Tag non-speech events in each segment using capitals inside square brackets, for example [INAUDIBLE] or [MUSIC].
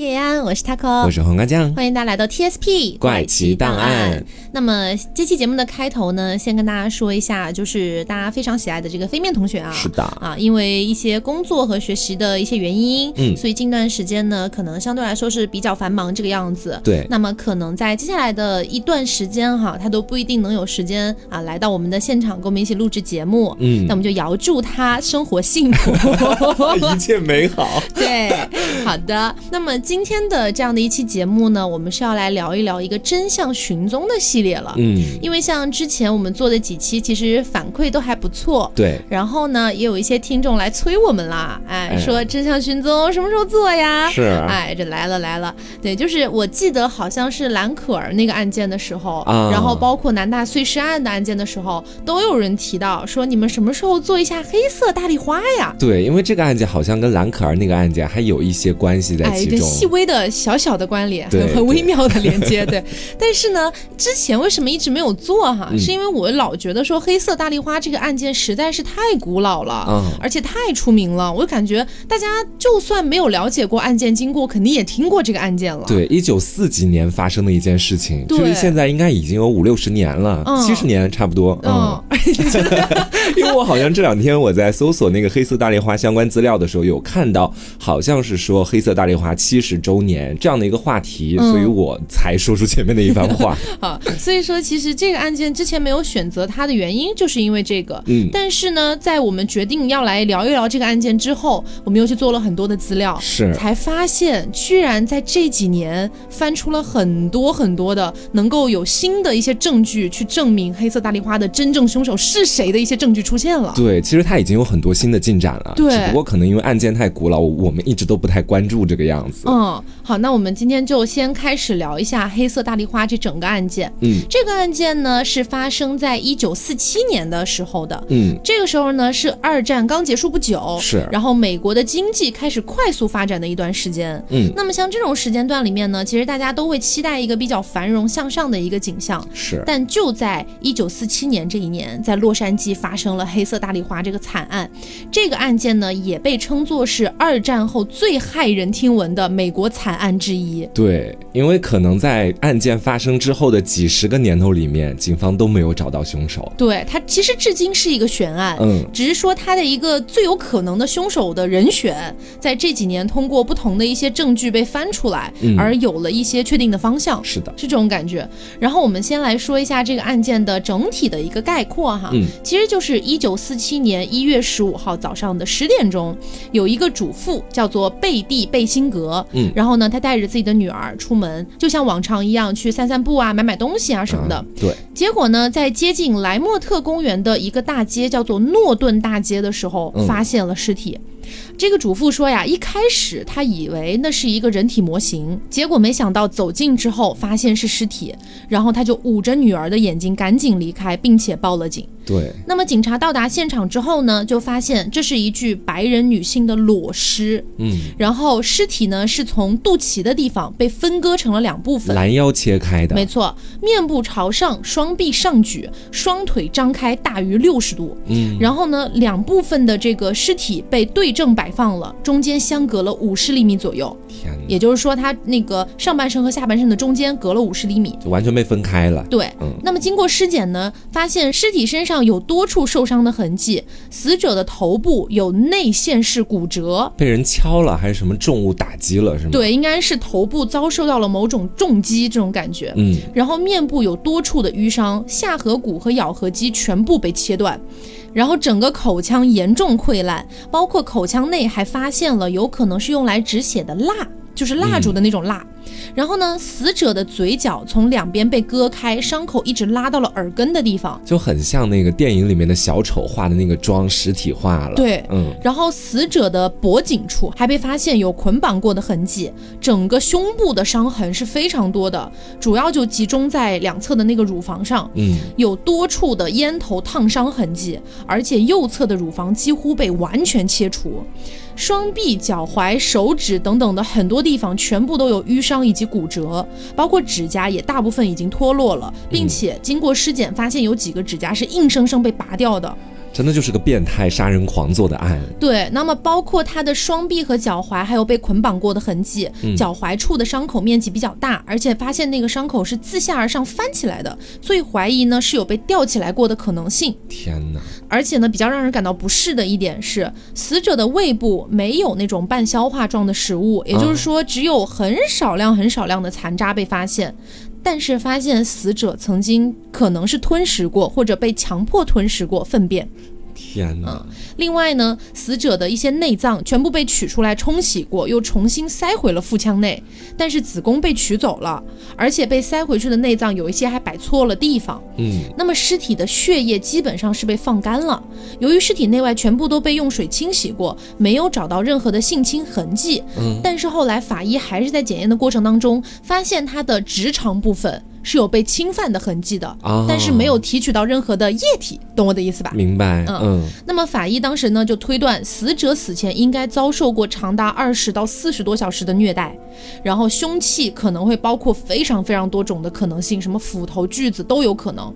叶安，我是 taco，我是黄瓜酱，欢迎大家来到 TSP 怪奇档案。那么这期节目的开头呢，先跟大家说一下，就是大家非常喜爱的这个飞面同学啊，是的啊，因为一些工作和学习的一些原因，嗯，所以近段时间呢，可能相对来说是比较繁忙这个样子。对，那么可能在接下来的一段时间哈，他都不一定能有时间啊来到我们的现场跟我们一起录制节目。嗯，那我们就遥祝他生活幸福，[LAUGHS] [LAUGHS] 一切美好。对，好的。那么今天的这样的一期节目呢，我们是要来聊一聊一个真相寻踪的系。列了，嗯，因为像之前我们做的几期，其实反馈都还不错，对。然后呢，也有一些听众来催我们啦，哎，说真相寻踪什么时候做呀？是，哎，这来了来了，对，就是我记得好像是蓝可儿那个案件的时候，然后包括南大碎尸案的案件的时候，都有人提到说你们什么时候做一下黑色大丽花呀？对，因为这个案件好像跟蓝可儿那个案件还有一些关系在其中，细微的小小的关联，很很微妙的连接，[LAUGHS] 对。但是呢，之前。为什么一直没有做哈？是因为我老觉得说黑色大丽花这个案件实在是太古老了，嗯，而且太出名了。我感觉大家就算没有了解过案件经过，肯定也听过这个案件了。对，一九四几年发生的一件事情，距离现在应该已经有五六十年了，七十年差不多。嗯，[LAUGHS] 因为我好像这两天我在搜索那个黑色大丽花相关资料的时候，有看到好像是说黑色大丽花七十周年这样的一个话题，所以我才说出前面的一番话。[LAUGHS] 好。所以说，其实这个案件之前没有选择它的原因，就是因为这个。嗯。但是呢，在我们决定要来聊一聊这个案件之后，我们又去做了很多的资料，是才发现，居然在这几年翻出了很多很多的能够有新的一些证据去证明黑色大丽花的真正凶手是谁的一些证据出现了。对，其实它已经有很多新的进展了。对。只不过可能因为案件太古老，我们一直都不太关注这个样子。嗯。嗯。好，那我们今天就先开始聊一下黑色大丽花这整个案件。嗯。这个案件呢是发生在一九四七年的时候的，嗯，这个时候呢是二战刚结束不久，是，然后美国的经济开始快速发展的一段时间，嗯，那么像这种时间段里面呢，其实大家都会期待一个比较繁荣向上的一个景象，是，但就在一九四七年这一年，在洛杉矶发生了黑色大丽花这个惨案，这个案件呢也被称作是二战后最骇人听闻的美国惨案之一，对，因为可能在案件发生之后的几十。个年头里面，警方都没有找到凶手。对他其实至今是一个悬案，嗯，只是说他的一个最有可能的凶手的人选，在这几年通过不同的一些证据被翻出来，而有了一些确定的方向。是的，是这种感觉。然后我们先来说一下这个案件的整体的一个概括哈，嗯，其实就是一九四七年一月十五号早上的十点钟，有一个主妇叫做贝蒂贝辛格，嗯，然后呢，他带着自己的女儿出门，就像往常一样去散散步啊，买买东西。啊什么的，对，结果呢，在接近莱莫特公园的一个大街，叫做诺顿大街的时候，发现了尸体。这个主妇说呀，一开始她以为那是一个人体模型，结果没想到走近之后发现是尸体，然后她就捂着女儿的眼睛赶紧离开，并且报了警。对。那么警察到达现场之后呢，就发现这是一具白人女性的裸尸。嗯。然后尸体呢是从肚脐的地方被分割成了两部分，拦腰切开的。没错，面部朝上，双臂上举，双腿张开大于六十度。嗯。然后呢，两部分的这个尸体被对正摆。放了，中间相隔了五十厘米左右，天哪也就是说，他那个上半身和下半身的中间隔了五十厘米，就完全被分开了。对，嗯。那么经过尸检呢，发现尸体身上有多处受伤的痕迹，死者的头部有内陷式骨折，被人敲了还是什么重物打击了，是吗？对，应该是头部遭受到了某种重击这种感觉。嗯。然后面部有多处的淤伤，下颌骨和咬合肌全部被切断。然后整个口腔严重溃烂，包括口腔内还发现了有可能是用来止血的蜡，就是蜡烛的那种蜡。然后呢，死者的嘴角从两边被割开，伤口一直拉到了耳根的地方，就很像那个电影里面的小丑画的那个妆实体化了。对，嗯。然后死者的脖颈处还被发现有捆绑过的痕迹，整个胸部的伤痕是非常多的，主要就集中在两侧的那个乳房上，嗯，有多处的烟头烫伤痕迹，而且右侧的乳房几乎被完全切除。双臂、脚踝、手指等等的很多地方全部都有淤伤以及骨折，包括指甲也大部分已经脱落了，并且经过尸检发现有几个指甲是硬生生被拔掉的。真的就是个变态杀人狂做的案。对，那么包括他的双臂和脚踝，还有被捆绑过的痕迹，脚踝处的伤口面积比较大，而且发现那个伤口是自下而上翻起来的，所以怀疑呢是有被吊起来过的可能性。天哪！而且呢，比较让人感到不适的一点是，死者的胃部没有那种半消化状的食物，也就是说，只有很少量、很少量的残渣被发现。但是发现死者曾经可能是吞食过，或者被强迫吞食过粪便。天哪！另外呢，死者的一些内脏全部被取出来冲洗过，又重新塞回了腹腔内，但是子宫被取走了，而且被塞回去的内脏有一些还摆错了地方。嗯，那么尸体的血液基本上是被放干了，由于尸体内外全部都被用水清洗过，没有找到任何的性侵痕迹。嗯，但是后来法医还是在检验的过程当中发现他的直肠部分。是有被侵犯的痕迹的，但是没有提取到任何的液体，懂我的意思吧？明白。嗯，那么法医当时呢就推断，死者死前应该遭受过长达二十到四十多小时的虐待，然后凶器可能会包括非常非常多种的可能性，什么斧头、锯子都有可能。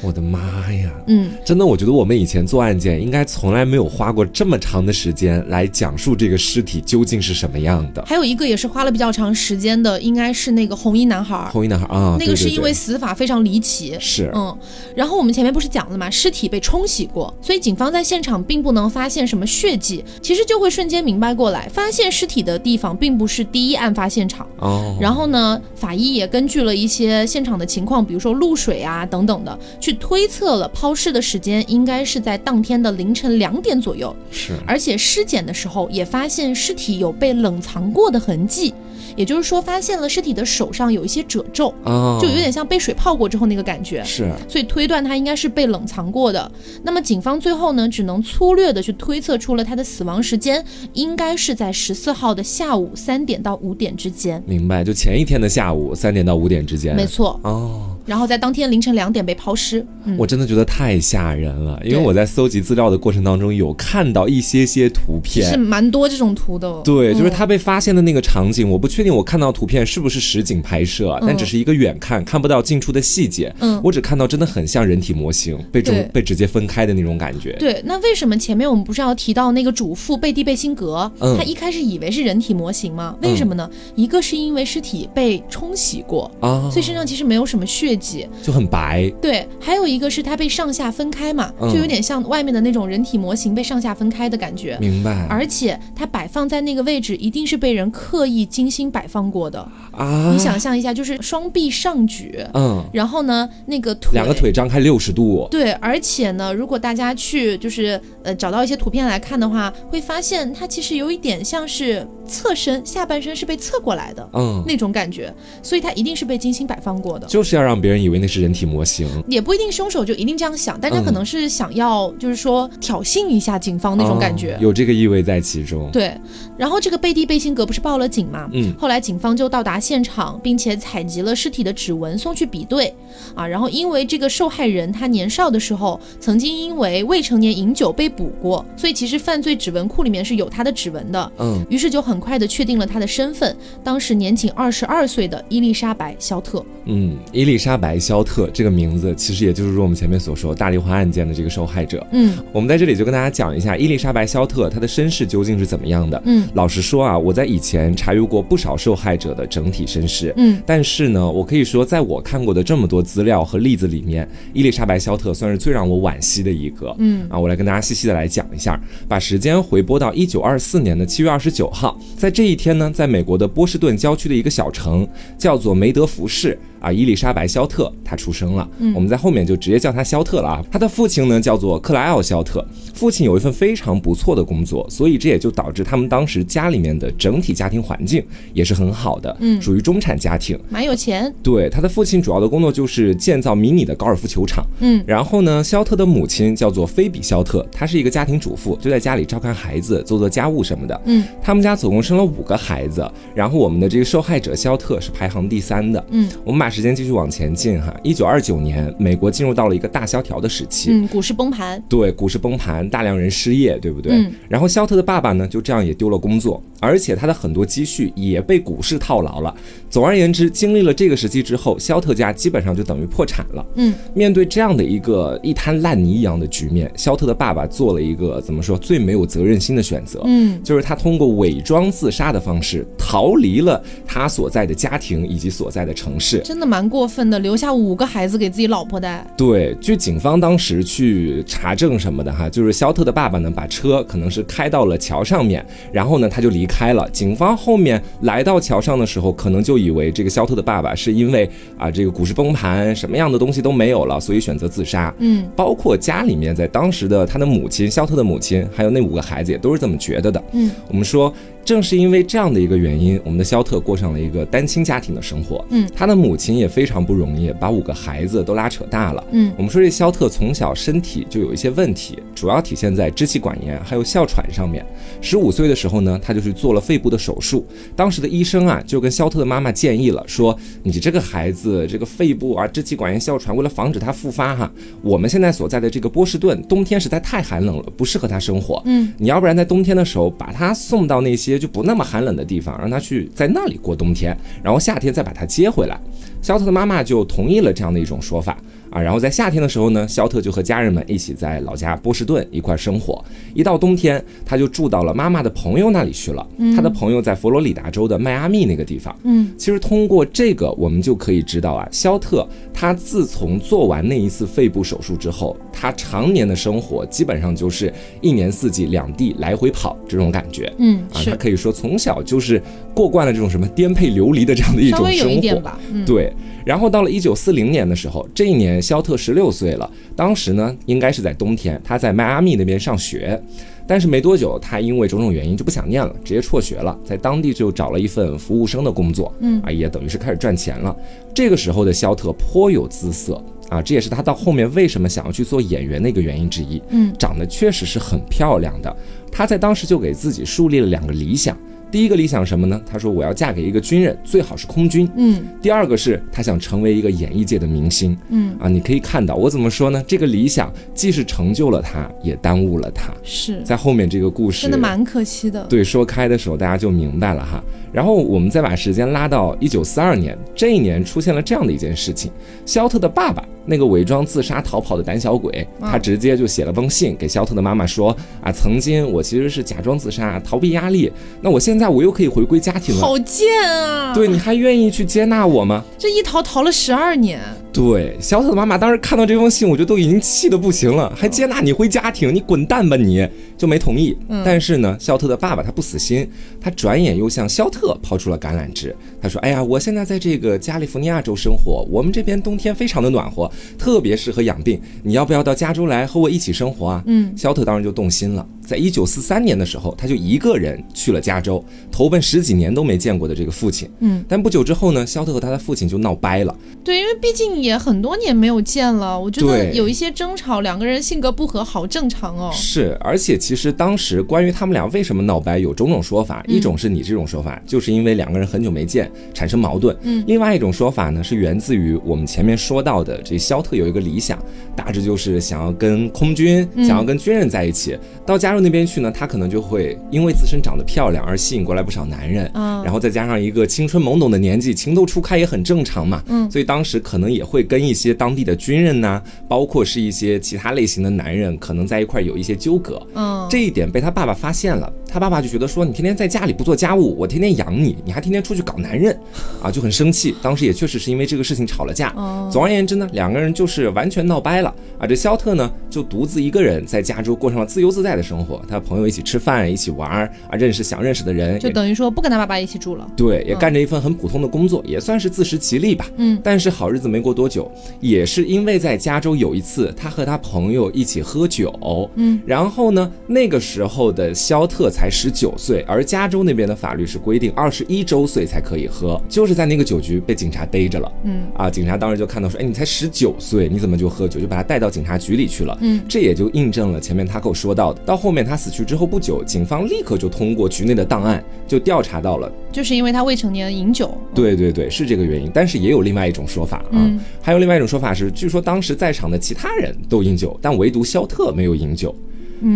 我的妈呀！嗯，真的，我觉得我们以前做案件应该从来没有花过这么长的时间来讲述这个尸体究竟是什么样的。还有一个也是花了比较长时间的，应该是那个红衣男孩。红衣男孩啊，那个是因为死法非常离奇。是，嗯。然后我们前面不是讲了嘛？尸体被冲洗过，所以警方在现场并不能发现什么血迹，其实就会瞬间明白过来，发现尸体的地方并不是第一案发现场。哦。然后呢，法医也根据了一些现场的情况，比如说露水啊等等的。去推测了抛尸的时间，应该是在当天的凌晨两点左右。是，而且尸检的时候也发现尸体有被冷藏过的痕迹，也就是说发现了尸体的手上有一些褶皱，就有点像被水泡过之后那个感觉。是，所以推断他应该是被冷藏过的。那么警方最后呢，只能粗略的去推测出了他的死亡时间，应该是在十四号的下午三点到五点之间。明白，就前一天的下午三点到五点之间。没错。哦。然后在当天凌晨两点被抛尸，我真的觉得太吓人了。因为我在搜集资料的过程当中，有看到一些些图片，是蛮多这种图的。对，就是他被发现的那个场景，我不确定我看到图片是不是实景拍摄，但只是一个远看看不到近处的细节。嗯，我只看到真的很像人体模型被中被直接分开的那种感觉。对，那为什么前面我们不是要提到那个主妇贝蒂贝辛格？他一开始以为是人体模型吗？为什么呢？一个是因为尸体被冲洗过啊，所以身上其实没有什么血。就很白，对，还有一个是它被上下分开嘛，就有点像外面的那种人体模型被上下分开的感觉。明白。而且它摆放在那个位置，一定是被人刻意精心摆放过的。啊！你想象一下，就是双臂上举，嗯，然后呢，那个腿两个腿张开六十度，对，而且呢，如果大家去就是呃找到一些图片来看的话，会发现它其实有一点像是侧身，下半身是被侧过来的，嗯，那种感觉，所以它一定是被精心摆放过的，就是要让别人。人以为那是人体模型，也不一定凶手就一定这样想，但他可能是想要，就是说挑衅一下警方那种感觉，有这个意味在其中。对，然后这个贝蒂贝辛格不是报了警嘛？嗯，后来警方就到达现场，并且采集了尸体的指纹送去比对。啊，然后因为这个受害人他年少的时候曾经因为未成年饮酒被捕过，所以其实犯罪指纹库里面是有他的指纹的。嗯，于是就很快的确定了他的身份，当时年仅二十二岁的伊丽莎白·肖特。嗯，伊丽莎白·肖特这个名字，其实也就是说我们前面所说大丽花案件的这个受害者。嗯，我们在这里就跟大家讲一下伊丽莎白·肖特她的身世究竟是怎么样的。嗯，老实说啊，我在以前查阅过不少受害者的整体身世。嗯，但是呢，我可以说在我看过的这么多资料和例子里面，伊丽莎白·肖特算是最让我惋惜的一个。嗯，啊，我来跟大家细细的来讲一下，把时间回拨到一九二四年的七月二十九号，在这一天呢，在美国的波士顿郊区的一个小城，叫做梅德福市。啊，伊丽莎白·肖特，他出生了。嗯，我们在后面就直接叫他肖特了啊。他的父亲呢叫做克莱奥·肖特，父亲有一份非常不错的工作，所以这也就导致他们当时家里面的整体家庭环境也是很好的，嗯，属于中产家庭，蛮有钱。对，他的父亲主要的工作就是建造迷你的高尔夫球场。嗯，然后呢，肖特的母亲叫做菲比·肖特，她是一个家庭主妇，就在家里照看孩子、做做家务什么的。嗯，他们家总共共生了五个孩子。然后我们的这个受害者肖特是排行第三的。嗯，我们把时间继续往前进哈，一九二九年，美国进入到了一个大萧条的时期。嗯，股市崩盘。对，股市崩盘，大量人失业，对不对？嗯。然后肖特的爸爸呢，就这样也丢了工作，而且他的很多积蓄也被股市套牢了。总而言之，经历了这个时期之后，肖特家基本上就等于破产了。嗯。面对这样的一个一滩烂泥一样的局面，肖特的爸爸做了一个怎么说最没有责任心的选择？嗯，就是他通过伪装自杀的方式逃离了他所在的家庭以及所在的城市。真的蛮过分的，留下五个孩子给自己老婆带。对，据警方当时去查证什么的哈，就是肖特的爸爸呢，把车可能是开到了桥上面，然后呢他就离开了。警方后面来到桥上的时候，可能就以为这个肖特的爸爸是因为啊这个股市崩盘，什么样的东西都没有了，所以选择自杀。嗯，包括家里面在当时的他的母亲肖特的母亲，还有那五个孩子也都是这么觉得的。嗯，我们说。正是因为这样的一个原因，我们的肖特过上了一个单亲家庭的生活。嗯，他的母亲也非常不容易，把五个孩子都拉扯大了。嗯，我们说这肖特从小身体就有一些问题，主要体现在支气管炎还有哮喘上面。十五岁的时候呢，他就去做了肺部的手术。当时的医生啊，就跟肖特的妈妈建议了，说你这个孩子这个肺部啊支气管炎哮喘，为了防止他复发哈，我们现在所在的这个波士顿冬天实在太寒冷了，不适合他生活。嗯，你要不然在冬天的时候把他送到那些。就不那么寒冷的地方，让他去在那里过冬天，然后夏天再把他接回来。肖特的妈妈就同意了这样的一种说法。啊，然后在夏天的时候呢，肖特就和家人们一起在老家波士顿一块生活。一到冬天，他就住到了妈妈的朋友那里去了。他的朋友在佛罗里达州的迈阿密那个地方。嗯，其实通过这个，我们就可以知道啊，肖特他自从做完那一次肺部手术之后，他常年的生活基本上就是一年四季两地来回跑这种感觉。嗯，啊，他可以说从小就是过惯了这种什么颠沛流离的这样的一种生活吧。对。然后到了一九四零年的时候，这一年肖特十六岁了。当时呢，应该是在冬天，他在迈阿密那边上学。但是没多久，他因为种种原因就不想念了，直接辍学了，在当地就找了一份服务生的工作。嗯，啊，也等于是开始赚钱了。这个时候的肖特颇有姿色啊，这也是他到后面为什么想要去做演员的一个原因之一。嗯，长得确实是很漂亮的。他在当时就给自己树立了两个理想。第一个理想什么呢？他说我要嫁给一个军人，最好是空军。嗯。第二个是他想成为一个演艺界的明星。嗯。啊，你可以看到我怎么说呢？这个理想既是成就了他，也耽误了他。是在后面这个故事真的蛮可惜的。对，说开的时候大家就明白了哈。然后我们再把时间拉到一九四二年，这一年出现了这样的一件事情：肖特的爸爸，那个伪装自杀逃跑的胆小鬼，他直接就写了封信给肖特的妈妈说：“啊，曾经我其实是假装自杀，逃避压力。那我现在我又可以回归家庭了，好贱啊！对，你还愿意去接纳我吗？这一逃逃了十二年。”对，小特的妈妈当时看到这封信，我觉得都已经气得不行了，还接纳你回家庭？你滚蛋吧！你就没同意。但是呢，肖特的爸爸他不死心，他转眼又向肖特抛出了橄榄枝。他说：“哎呀，我现在在这个加利福尼亚州生活，我们这边冬天非常的暖和，特别适合养病。你要不要到加州来和我一起生活啊？”嗯，肖特当然就动心了。在一九四三年的时候，他就一个人去了加州，投奔十几年都没见过的这个父亲。嗯，但不久之后呢，肖特和他的父亲就闹掰了。对，因为毕竟也很多年没有见了，我觉得有一些争吵，两个人性格不合，好正常哦。是，而且其实当时关于他们俩为什么闹掰，有种种说法。一种是你这种说法，就是因为两个人很久没见，产生矛盾。嗯，另外一种说法呢，是源自于我们前面说到的，这肖特有一个理想，大致就是想要跟空军，想要跟军人在一起，到加入。那边去呢，他可能就会因为自身长得漂亮而吸引过来不少男人，嗯，然后再加上一个青春懵懂的年纪，情窦初开也很正常嘛，嗯，所以当时可能也会跟一些当地的军人呐，包括是一些其他类型的男人，可能在一块有一些纠葛，嗯，这一点被他爸爸发现了，他爸爸就觉得说你天天在家里不做家务，我天天养你，你还天天出去搞男人，啊，就很生气，当时也确实是因为这个事情吵了架，总而言之呢，两个人就是完全闹掰了，啊，这肖特呢就独自一个人在加州过上了自由自在的生活。他朋友一起吃饭，一起玩儿啊，认识想认识的人，就等于说不跟他爸爸一起住了。对，也干着一份很普通的工作，也算是自食其力吧。嗯，但是好日子没过多久，也是因为在加州有一次，他和他朋友一起喝酒，嗯，然后呢，那个时候的肖特才十九岁，而加州那边的法律是规定二十一周岁才可以喝，就是在那个酒局被警察逮着了。嗯，啊，警察当时就看到说，哎，你才十九岁，你怎么就喝酒？就把他带到警察局里去了。嗯，这也就印证了前面他跟我说到的，到后面。面他死去之后不久，警方立刻就通过局内的档案就调查到了，就是因为他未成年饮酒。对对对，是这个原因。但是也有另外一种说法啊，还有另外一种说法是，据说当时在场的其他人都饮酒，但唯独肖特没有饮酒。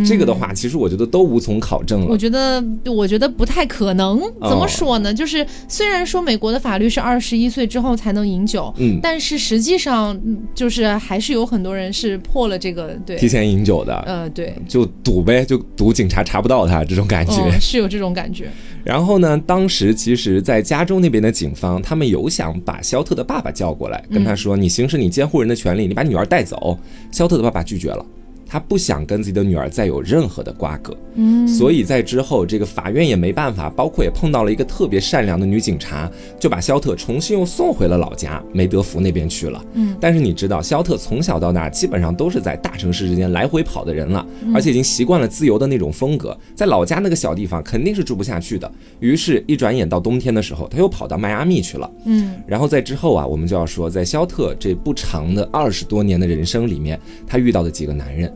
这个的话，其实我觉得都无从考证了。我觉得，我觉得不太可能。怎么说呢？就是虽然说美国的法律是二十一岁之后才能饮酒，嗯，但是实际上就是还是有很多人是破了这个对提前饮酒的。呃，对，就赌呗，就赌警察查不到他这种感觉，[LAUGHS] 是有这种感觉。然后呢，当时其实，在加州那边的警方，他们有想把肖特的爸爸叫过来，跟他说：“你行使你监护人的权利，你把女儿带走。”肖特的爸爸拒绝了。他不想跟自己的女儿再有任何的瓜葛，嗯，所以在之后，这个法院也没办法，包括也碰到了一个特别善良的女警察，就把肖特重新又送回了老家梅德福那边去了，嗯。但是你知道，肖特从小到大基本上都是在大城市之间来回跑的人了，而且已经习惯了自由的那种风格，在老家那个小地方肯定是住不下去的。于是，一转眼到冬天的时候，他又跑到迈阿密去了，嗯。然后在之后啊，我们就要说，在肖特这不长的二十多年的人生里面，他遇到的几个男人。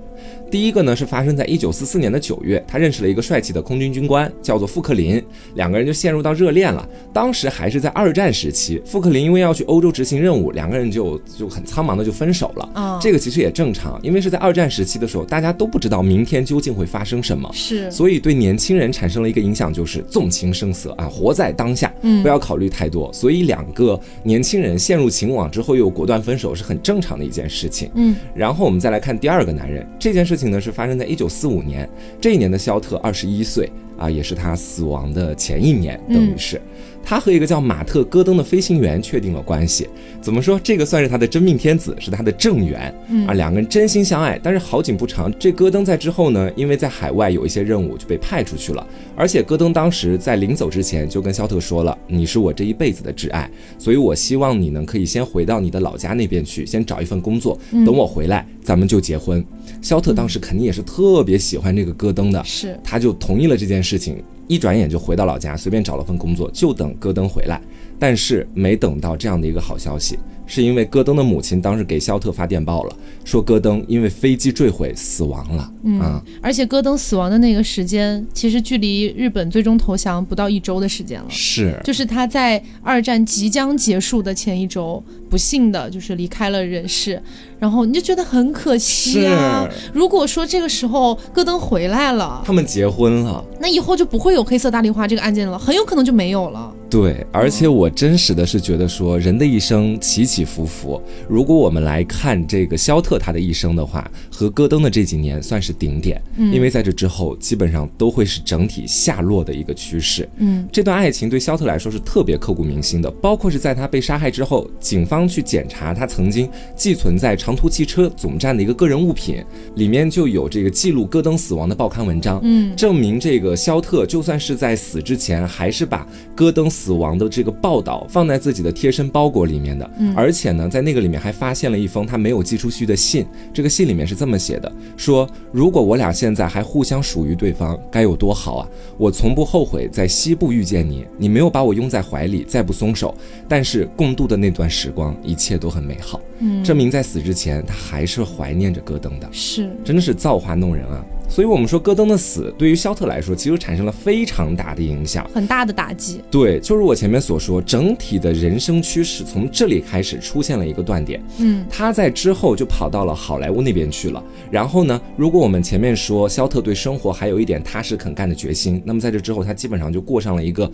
第一个呢是发生在一九四四年的九月，他认识了一个帅气的空军军官，叫做富克林，两个人就陷入到热恋了。当时还是在二战时期，富克林因为要去欧洲执行任务，两个人就就很苍茫的就分手了。啊，这个其实也正常，因为是在二战时期的时候，大家都不知道明天究竟会发生什么，是，所以对年轻人产生了一个影响，就是纵情声色啊，活在当下，嗯，不要考虑太多。所以两个年轻人陷入情网之后又果断分手，是很正常的一件事情。嗯，然后我们再来看第二个男人，这件事。事情呢是发生在一九四五年，这一年的肖特二十一岁啊，也是他死亡的前一年，等于是。他和一个叫马特·戈登的飞行员确定了关系，怎么说？这个算是他的真命天子，是他的正缘啊。两个人真心相爱，但是好景不长，这戈登在之后呢，因为在海外有一些任务就被派出去了。而且戈登当时在临走之前就跟肖特说了：“你是我这一辈子的挚爱，所以我希望你呢可以先回到你的老家那边去，先找一份工作，等我回来咱们就结婚。”肖特当时肯定也是特别喜欢这个戈登的，是他就同意了这件事情。一转眼就回到老家，随便找了份工作，就等戈登回来。但是没等到这样的一个好消息。是因为戈登的母亲当时给肖特发电报了，说戈登因为飞机坠毁死亡了。嗯，而且戈登死亡的那个时间，其实距离日本最终投降不到一周的时间了。是，就是他在二战即将结束的前一周，不幸的就是离开了人世。然后你就觉得很可惜啊。如果说这个时候戈登回来了，他们结婚了，那以后就不会有黑色大丽花这个案件了，很有可能就没有了。对，而且我真实的是觉得说，人的一生起起伏伏。如果我们来看这个肖特他的一生的话，和戈登的这几年算是顶点，因为在这之后基本上都会是整体下落的一个趋势。嗯，这段爱情对肖特来说是特别刻骨铭心的，包括是在他被杀害之后，警方去检查他曾经寄存在长途汽车总站的一个个人物品，里面就有这个记录戈登死亡的报刊文章，嗯，证明这个肖特就算是在死之前，还是把戈登。死亡的这个报道放在自己的贴身包裹里面的，而且呢，在那个里面还发现了一封他没有寄出去的信。这个信里面是这么写的：说如果我俩现在还互相属于对方，该有多好啊！我从不后悔在西部遇见你，你没有把我拥在怀里，再不松手，但是共度的那段时光，一切都很美好。嗯，证明在死之前，他还是怀念着戈登的，是，真的是造化弄人啊！所以，我们说戈登的死对于肖特来说，其实产生了非常大的影响，很大的打击。对，就如我前面所说，整体的人生趋势从这里开始出现了一个断点。嗯，他在之后就跑到了好莱坞那边去了。然后呢，如果我们前面说肖特对生活还有一点踏实肯干的决心，那么在这之后，他基本上就过上了一个。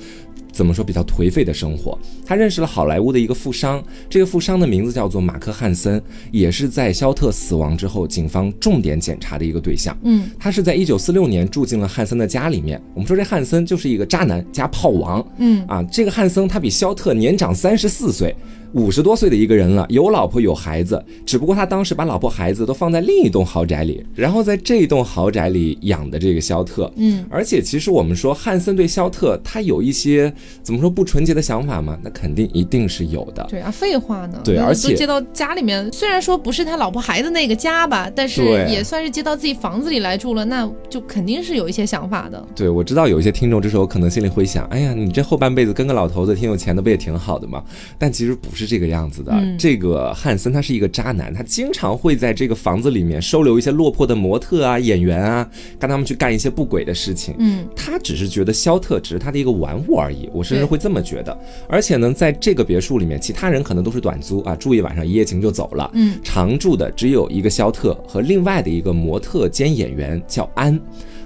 怎么说比较颓废的生活？他认识了好莱坞的一个富商，这个富商的名字叫做马克·汉森，也是在肖特死亡之后，警方重点检查的一个对象。嗯，他是在一九四六年住进了汉森的家里面。我们说这汉森就是一个渣男加炮王。嗯，啊，这个汉森他比肖特年长三十四岁。五十多岁的一个人了，有老婆有孩子，只不过他当时把老婆孩子都放在另一栋豪宅里，然后在这一栋豪宅里养的这个肖特。嗯，而且其实我们说汉森对肖特他有一些怎么说不纯洁的想法吗？那肯定一定是有的。对啊，废话呢？对，而且接到家里面，虽然说不是他老婆孩子那个家吧，但是也算是接到自己房子里来住了，那就肯定是有一些想法的。对，我知道有一些听众这时候可能心里会想，哎呀，你这后半辈子跟个老头子挺有钱的，不也挺好的吗？但其实不是。是这个样子的。这个汉森他是一个渣男，他经常会在这个房子里面收留一些落魄的模特啊、演员啊，跟他们去干一些不轨的事情。嗯，他只是觉得肖特只是他的一个玩物而已，我甚至会这么觉得。而且呢，在这个别墅里面，其他人可能都是短租啊，住一晚上一夜情就走了。嗯，常住的只有一个肖特和另外的一个模特兼演员叫安。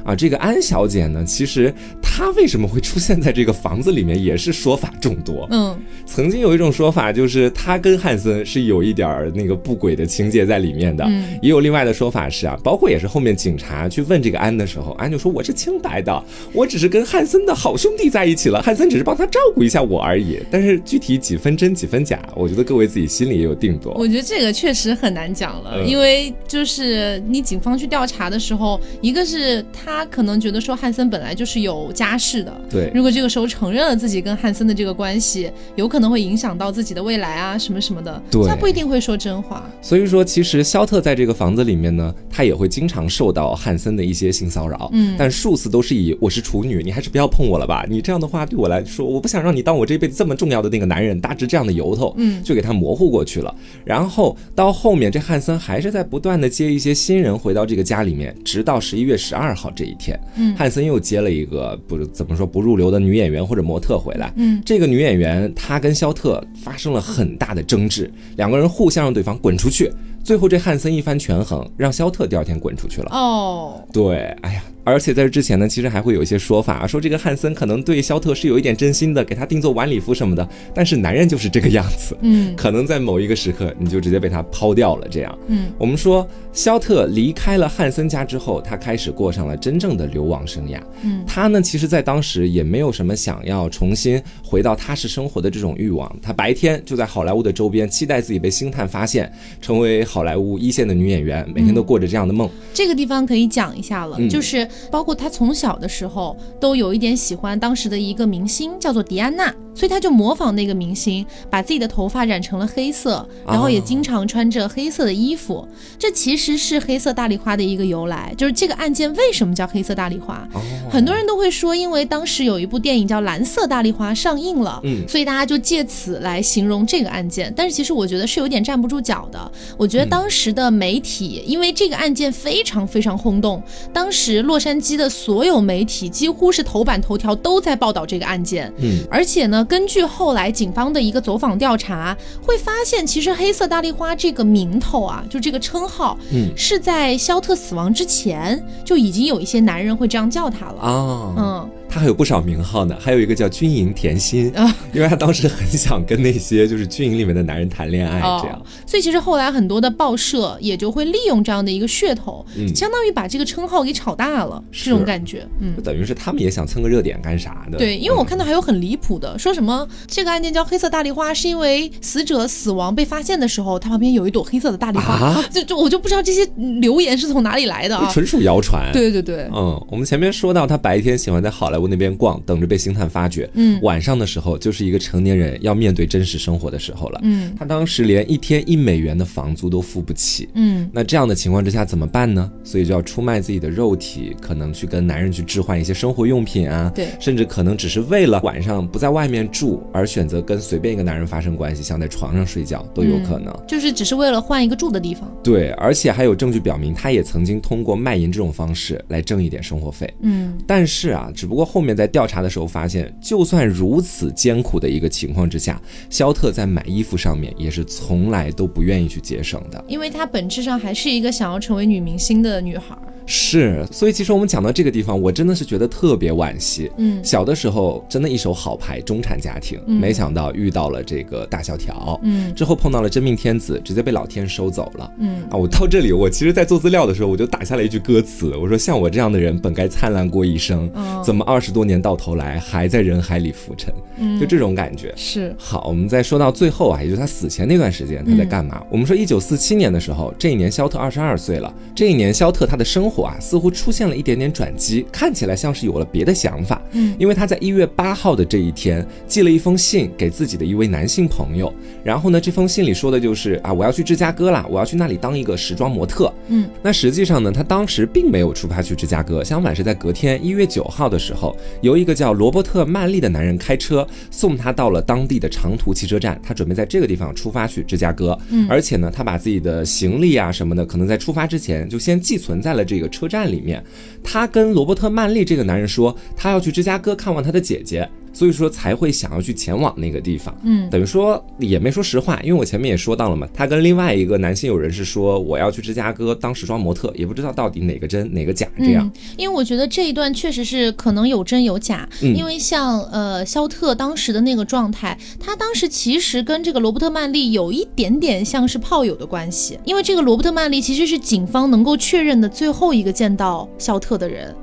啊，这个安小姐呢，其实她为什么会出现在这个房子里面，也是说法众多。嗯，曾经有一种说法，就是她跟汉森是有一点儿那个不轨的情节在里面的。嗯，也有另外的说法是啊，包括也是后面警察去问这个安的时候，安就说我是清白的，我只是跟汉森的好兄弟在一起了，汉森只是帮他照顾一下我而已。但是具体几分真几分假，我觉得各位自己心里也有定夺。我觉得这个确实很难讲了，因为就是你警方去调查的时候，一个是他。他可能觉得说汉森本来就是有家室的，对。如果这个时候承认了自己跟汉森的这个关系，有可能会影响到自己的未来啊，什么什么的。对。他不一定会说真话。所以说，其实肖特在这个房子里面呢，他也会经常受到汉森的一些性骚扰。嗯。但数次都是以我是处女，你还是不要碰我了吧？你这样的话对我来说，我不想让你当我这辈子这么重要的那个男人，大致这样的由头，嗯，就给他模糊过去了。然后到后面，这汉森还是在不断的接一些新人回到这个家里面，直到十一月十二号这。一天，嗯，汉森又接了一个不怎么说不入流的女演员或者模特回来，嗯，这个女演员她跟肖特发生了很大的争执，两个人互相让对方滚出去，最后这汉森一番权衡，让肖特第二天滚出去了。哦，对，哎呀。而且在这之前呢，其实还会有一些说法，啊说这个汉森可能对肖特是有一点真心的，给他定做晚礼服什么的。但是男人就是这个样子，嗯，可能在某一个时刻你就直接被他抛掉了。这样，嗯，我们说肖特离开了汉森家之后，他开始过上了真正的流亡生涯。嗯，他呢，其实在当时也没有什么想要重新回到踏实生活的这种欲望。他白天就在好莱坞的周边，期待自己被星探发现，成为好莱坞一线的女演员，每天都过着这样的梦。这个地方可以讲一下了，就是。包括他从小的时候都有一点喜欢当时的一个明星，叫做迪安娜。所以他就模仿那个明星，把自己的头发染成了黑色，然后也经常穿着黑色的衣服。这其实是黑色大丽花的一个由来，就是这个案件为什么叫黑色大丽花？很多人都会说，因为当时有一部电影叫《蓝色大丽花》上映了，嗯，所以大家就借此来形容这个案件。但是其实我觉得是有点站不住脚的。我觉得当时的媒体因为这个案件非常非常轰动，当时洛杉矶的所有媒体几乎是头版头条都在报道这个案件，嗯，而且呢。根据后来警方的一个走访调查，会发现其实“黑色大丽花”这个名头啊，就这个称号，嗯，是在肖特死亡之前就已经有一些男人会这样叫他了啊，嗯。他还有不少名号呢，还有一个叫军营甜心啊，因为他当时很想跟那些就是军营里面的男人谈恋爱，这样。所以其实后来很多的报社也就会利用这样的一个噱头，相当于把这个称号给炒大了，这种感觉。嗯，等于是他们也想蹭个热点干啥的？对，因为我看到还有很离谱的，说什么这个案件叫黑色大丽花，是因为死者死亡被发现的时候，他旁边有一朵黑色的大丽花，[LAUGHS] 就就我就不知道这些流言是从哪里来的啊，纯属谣传。对对对，嗯，我们前面说到他白天喜欢在好莱坞那边逛，等着被星探发掘。嗯，晚上的时候就是一个成年人要面对真实生活的时候了。嗯，他当时连一天一美元的房租都付不起。嗯，那这样的情况之下怎么办呢？所以就要出卖自己的肉体，可能去跟男人去置换一些生活用品啊。对，甚至可能只是为了晚上不在外面住而选择跟随便一个男人发生关系，像在床上睡觉都有可能。就是只是为了换一个住的地方。对，而且还有证据表明，他也曾经通过卖淫这种方式来挣一点生活费。嗯，但是啊，只不过后面在调查的时候发现，就算如此艰苦的一个情况之下，肖特在买衣服上面也是从来都不愿意去节省的，因为她本质上还是一个想要成为女明星的女孩。是，所以其实我们讲到这个地方，我真的是觉得特别惋惜。嗯，小的时候真的一手好牌，中产家庭，没想到遇到了这个大萧条。嗯，之后碰到了真命天子，直接被老天收走了。嗯啊，我到这里，我其实，在做资料的时候，我就打下了一句歌词，我说像我这样的人，本该灿烂过一生，怎么二十多年到头来还在人海里浮沉？嗯，就这种感觉。是。好，我们再说到最后啊，也就是他死前那段时间，他在干嘛？我们说一九四七年的时候，这一年肖特二十二岁了。这一年肖特他的生活。啊，似乎出现了一点点转机，看起来像是有了别的想法。嗯，因为他在一月八号的这一天寄了一封信给自己的一位男性朋友，然后呢，这封信里说的就是啊，我要去芝加哥啦，我要去那里当一个时装模特。嗯，那实际上呢，他当时并没有出发去芝加哥，相反是在隔天一月九号的时候。候，由一个叫罗伯特曼利的男人开车送他到了当地的长途汽车站，他准备在这个地方出发去芝加哥。嗯，而且呢，他把自己的行李啊什么的，可能在出发之前就先寄存在了这个车站里面。他跟罗伯特曼利这个男人说，他要去芝加哥看望他的姐姐。所以说才会想要去前往那个地方，嗯，等于说也没说实话，因为我前面也说到了嘛，他跟另外一个男性友人是说我要去芝加哥当时装模特，也不知道到底哪个真哪个假这样。因为我觉得这一段确实是可能有真有假，因为像呃肖特当时的那个状态，他当时其实跟这个罗伯特曼利有一点点像是炮友的关系，因为这个罗伯特曼利其实是警方能够确认的最后一个见到肖特的人。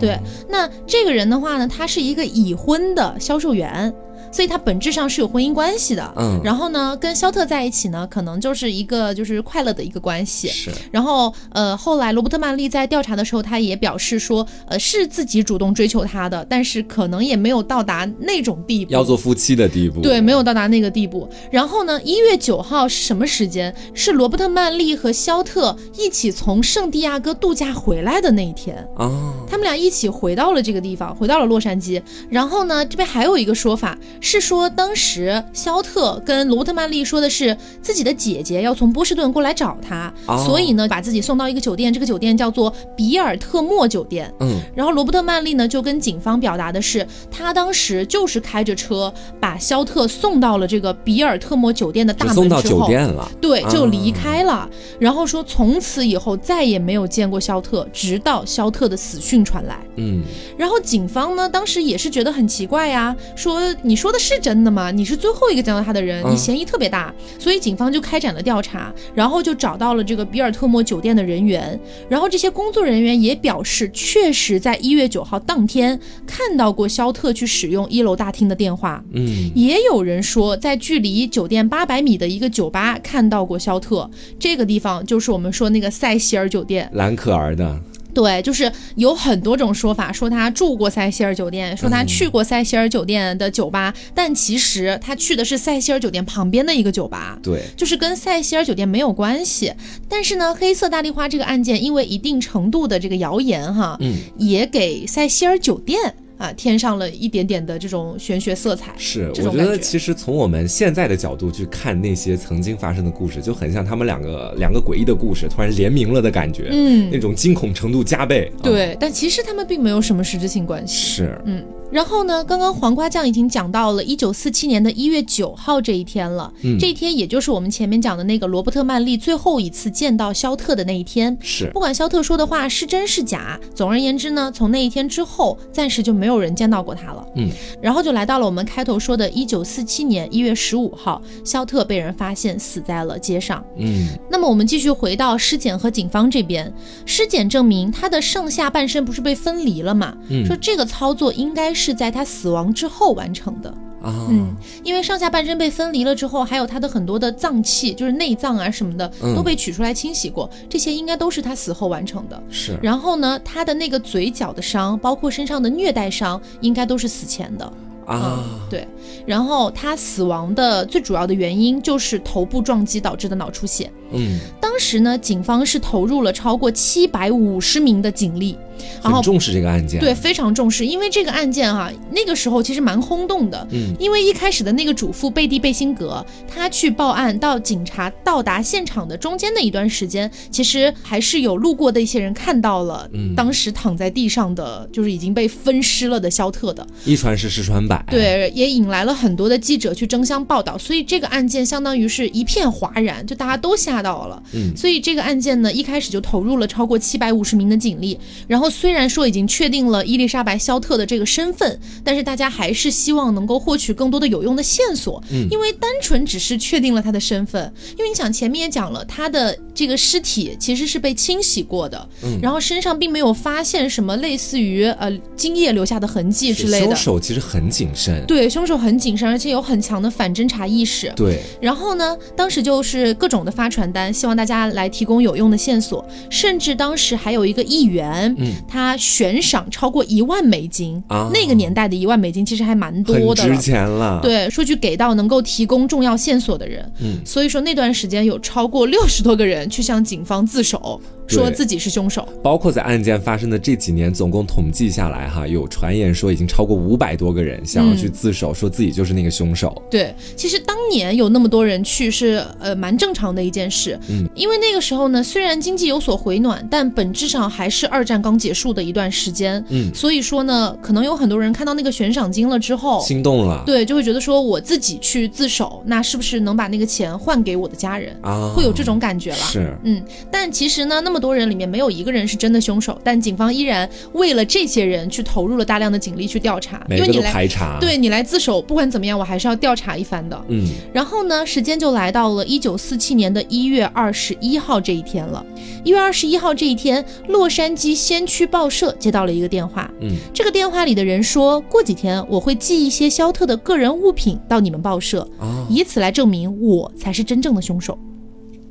对，那这个人的话呢，他是一个已婚的销售员。所以他本质上是有婚姻关系的，嗯，然后呢，跟肖特在一起呢，可能就是一个就是快乐的一个关系，是。然后呃，后来罗伯特曼利在调查的时候，他也表示说，呃，是自己主动追求他的，但是可能也没有到达那种地步，要做夫妻的地步，对，没有到达那个地步。然后呢，一月九号是什么时间？是罗伯特曼利和肖特一起从圣地亚哥度假回来的那一天啊，他们俩一起回到了这个地方，回到了洛杉矶。然后呢，这边还有一个说法。是说，当时肖特跟罗伯特曼利说的是自己的姐姐要从波士顿过来找他，所以呢，把自己送到一个酒店，这个酒店叫做比尔特莫酒店。嗯，然后罗伯特曼利呢就跟警方表达的是，他当时就是开着车把肖特送到了这个比尔特莫酒店的大门送到酒店了，对，就离开了。然后说从此以后再也没有见过肖特，直到肖特的死讯传来。嗯，然后警方呢当时也是觉得很奇怪呀，说你说的。是真的吗？你是最后一个见到他的人，你嫌疑特别大，所以警方就开展了调查，然后就找到了这个比尔特莫酒店的人员，然后这些工作人员也表示，确实在一月九号当天看到过肖特去使用一楼大厅的电话，嗯，也有人说在距离酒店八百米的一个酒吧看到过肖特，这个地方就是我们说那个塞西尔酒店，兰可儿的。对，就是有很多种说法，说他住过塞西尔酒店，说他去过塞西尔酒店的酒吧，但其实他去的是塞西尔酒店旁边的一个酒吧，对，就是跟塞西尔酒店没有关系。但是呢，黑色大丽花这个案件，因为一定程度的这个谣言哈，嗯，也给塞西尔酒店。啊，添上了一点点的这种玄学色彩。是，我觉得其实从我们现在的角度去看那些曾经发生的故事，就很像他们两个两个诡异的故事突然联名了的感觉。嗯，那种惊恐程度加倍。对，但其实他们并没有什么实质性关系。是，嗯。然后呢？刚刚黄瓜酱已经讲到了一九四七年的一月九号这一天了。嗯，这一天也就是我们前面讲的那个罗伯特曼利最后一次见到肖特的那一天。是，不管肖特说的话是真是假，总而言之呢，从那一天之后，暂时就没有人见到过他了。嗯，然后就来到了我们开头说的一九四七年一月十五号，肖特被人发现死在了街上。嗯，那么我们继续回到尸检和警方这边，尸检证明他的上下半身不是被分离了嘛？嗯，说这个操作应该。是在他死亡之后完成的啊，嗯，因为上下半身被分离了之后，还有他的很多的脏器，就是内脏啊什么的，都被取出来清洗过，这些应该都是他死后完成的。是，然后呢，他的那个嘴角的伤，包括身上的虐待伤，应该都是死前的啊。对，然后他死亡的最主要的原因就是头部撞击导致的脑出血。嗯，当时呢，警方是投入了超过七百五十名的警力。然后重视这个案件，对，非常重视，因为这个案件啊，那个时候其实蛮轰动的，嗯，因为一开始的那个主妇贝蒂贝辛格，她去报案到警察到达现场的中间的一段时间，其实还是有路过的一些人看到了，嗯，当时躺在地上的就是已经被分尸了的肖特的，一传十，十传百，对，也引来了很多的记者去争相报道，所以这个案件相当于是一片哗然，就大家都吓到了，嗯，所以这个案件呢，一开始就投入了超过七百五十名的警力，然后。虽然说已经确定了伊丽莎白·肖特的这个身份，但是大家还是希望能够获取更多的有用的线索。嗯，因为单纯只是确定了他的身份，因为你想前面也讲了，他的这个尸体其实是被清洗过的，嗯，然后身上并没有发现什么类似于呃精液留下的痕迹之类的。凶手其实很谨慎，对，凶手很谨慎，而且有很强的反侦查意识。对，然后呢，当时就是各种的发传单，希望大家来提供有用的线索，甚至当时还有一个议员，嗯。他悬赏超过一万美金啊！那个年代的一万美金其实还蛮多的，值钱了。对，说去给到能够提供重要线索的人。嗯，所以说那段时间有超过六十多个人去向警方自首。说自己是凶手。包括在案件发生的这几年，总共统计下来，哈，有传言说已经超过五百多个人想要去自首，说自己就是那个凶手。对，其实当年有那么多人去是呃蛮正常的一件事，嗯，因为那个时候呢，虽然经济有所回暖，但本质上还是二战刚结束的一段时间，嗯，所以说呢，可能有很多人看到那个悬赏金了之后心动了，对，就会觉得说我自己去自首，那是不是能把那个钱换给我的家人？啊？会有这种感觉了，是，嗯，但其实呢，那么多人里面没有一个人是真的凶手，但警方依然为了这些人去投入了大量的警力去调查，因为你来排查，对你来自首，不管怎么样，我还是要调查一番的，嗯，然后呢，时间就来到了一九四七年的一月二十一号这一天了，一月二十一号这一天，洛杉矶先驱报社接到了一个电话，嗯，这个电话里的人说过几天我会寄一些肖特的个人物品到你们报社，以此来证明我才是真正的凶手。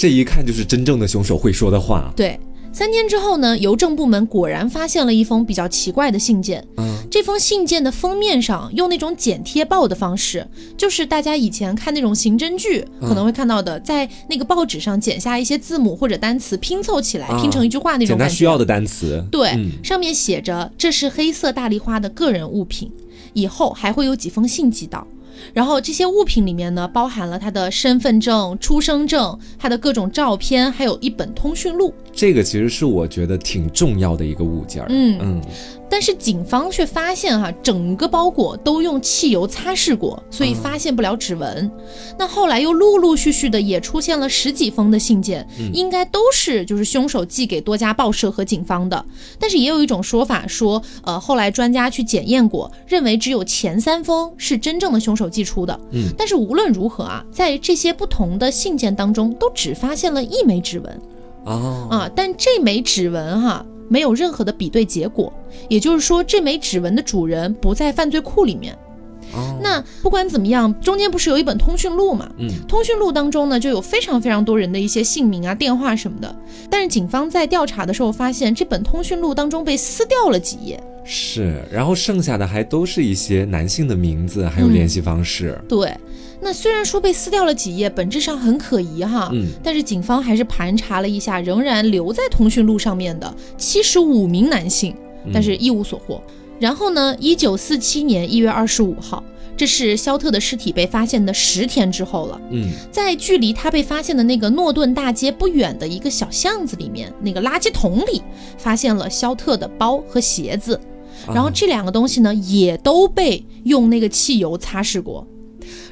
这一看就是真正的凶手会说的话。对，三天之后呢，邮政部门果然发现了一封比较奇怪的信件。嗯，这封信件的封面上用那种剪贴报的方式，就是大家以前看那种刑侦剧可能会看到的，在那个报纸上剪下一些字母或者单词拼凑起来，拼成一句话那种。剪他需要的单词。对，上面写着这是黑色大丽花的个人物品，以后还会有几封信寄到。然后这些物品里面呢，包含了他的身份证、出生证、他的各种照片，还有一本通讯录。这个其实是我觉得挺重要的一个物件儿。嗯嗯。但是警方却发现，哈，整个包裹都用汽油擦拭过，所以发现不了指纹。那后来又陆陆续续的也出现了十几封的信件，应该都是就是凶手寄给多家报社和警方的。但是也有一种说法说，呃，后来专家去检验过，认为只有前三封是真正的凶手寄出的。嗯，但是无论如何啊，在这些不同的信件当中，都只发现了一枚指纹。哦，啊，但这枚指纹哈。没有任何的比对结果，也就是说，这枚指纹的主人不在犯罪库里面。那不管怎么样，中间不是有一本通讯录嘛？嗯，通讯录当中呢，就有非常非常多人的一些姓名啊、电话什么的。但是警方在调查的时候发现，这本通讯录当中被撕掉了几页。是，然后剩下的还都是一些男性的名字，还有联系方式。对。那虽然说被撕掉了几页，本质上很可疑哈，嗯，但是警方还是盘查了一下，仍然留在通讯录上面的七十五名男性，但是一无所获。然后呢，一九四七年一月二十五号，这是肖特的尸体被发现的十天之后了，嗯，在距离他被发现的那个诺顿大街不远的一个小巷子里面，那个垃圾桶里发现了肖特的包和鞋子，然后这两个东西呢，也都被用那个汽油擦拭过。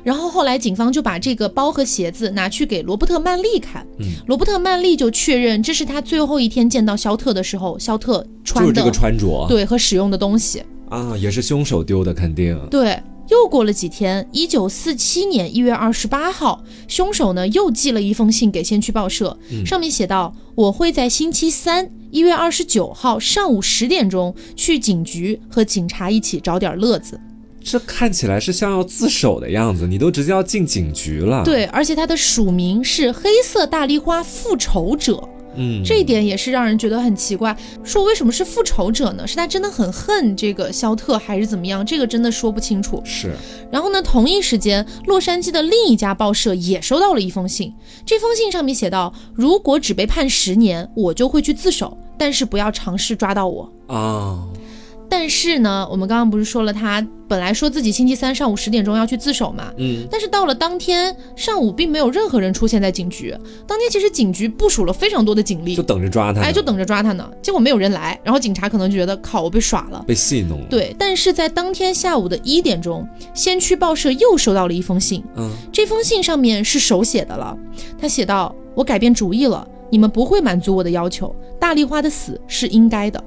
然后后来警方就把这个包和鞋子拿去给罗伯特曼利看，嗯罗伯特曼利就确认这是他最后一天见到肖特的时候，肖特穿的这个穿着，对和使用的东西啊，也是凶手丢的，肯定对。又过了几天，一九四七年一月二十八号，凶手呢又寄了一封信给先驱报社，上面写道：“我会在星期三一月二十九号上午十点钟去警局和警察一起找点乐子。”这看起来是像要自首的样子，你都直接要进警局了。对，而且他的署名是“黑色大丽花复仇者”，嗯，这一点也是让人觉得很奇怪。说为什么是复仇者呢？是他真的很恨这个肖特，还是怎么样？这个真的说不清楚。是。然后呢，同一时间，洛杉矶的另一家报社也收到了一封信。这封信上面写道：“如果只被判十年，我就会去自首，但是不要尝试抓到我。”啊。但是呢，我们刚刚不是说了，他本来说自己星期三上午十点钟要去自首嘛，嗯，但是到了当天上午，并没有任何人出现在警局。当天其实警局部署了非常多的警力，就等着抓他，哎，就等着抓他呢。结果没有人来，然后警察可能就觉得靠，我被耍了，被戏弄了。对，但是在当天下午的一点钟，先驱报社又收到了一封信，嗯，这封信上面是手写的了，他写道：“我改变主意了，你们不会满足我的要求，大丽花的死是应该的。”